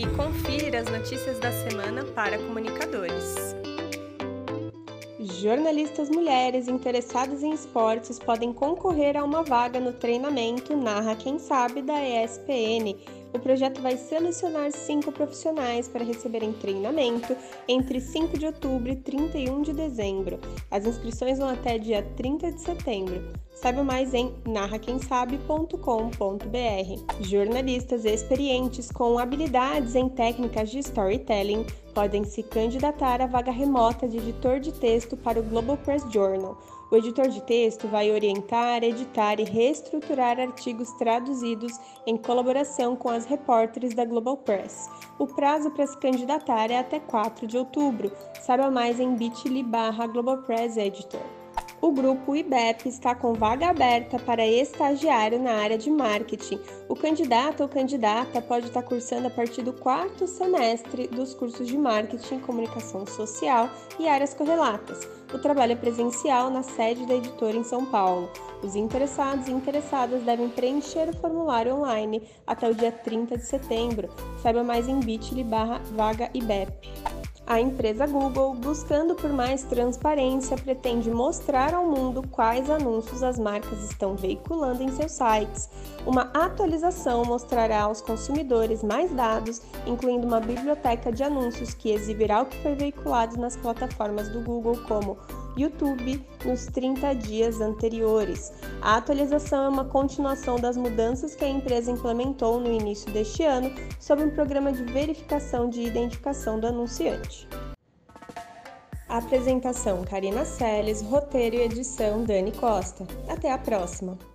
e confira as notícias da semana para comunicadores. Jornalistas mulheres interessadas em esportes podem concorrer a uma vaga no treinamento Narra Quem Sabe da ESPN o projeto vai selecionar cinco profissionais para receberem treinamento entre 5 de outubro e 31 de dezembro. As inscrições vão até dia 30 de setembro. Saiba mais em narraquemsabe.com.br. Jornalistas experientes com habilidades em técnicas de storytelling podem se candidatar à vaga remota de editor de texto para o Global Press Journal. O editor de texto vai orientar, editar e reestruturar artigos traduzidos em colaboração com as repórteres da Global Press. O prazo para se candidatar é até 4 de outubro. Saiba mais em bit.ly barra Global Press Editor. O grupo IBEP está com vaga aberta para estagiário na área de marketing. O candidato ou candidata pode estar cursando a partir do quarto semestre dos cursos de marketing, comunicação social e áreas correlatas. O trabalho é presencial na sede da editora em São Paulo. Os interessados e interessadas devem preencher o formulário online até o dia 30 de setembro. Saiba mais em bit.ly barra vaga IBEP. A empresa Google, buscando por mais transparência, pretende mostrar ao mundo quais anúncios as marcas estão veiculando em seus sites. Uma atualização mostrará aos consumidores mais dados, incluindo uma biblioteca de anúncios que exibirá o que foi veiculado nas plataformas do Google, como YouTube nos 30 dias anteriores. A atualização é uma continuação das mudanças que a empresa implementou no início deste ano sob um programa de verificação de identificação do anunciante. Apresentação Karina Seles, roteiro e edição Dani Costa. Até a próxima!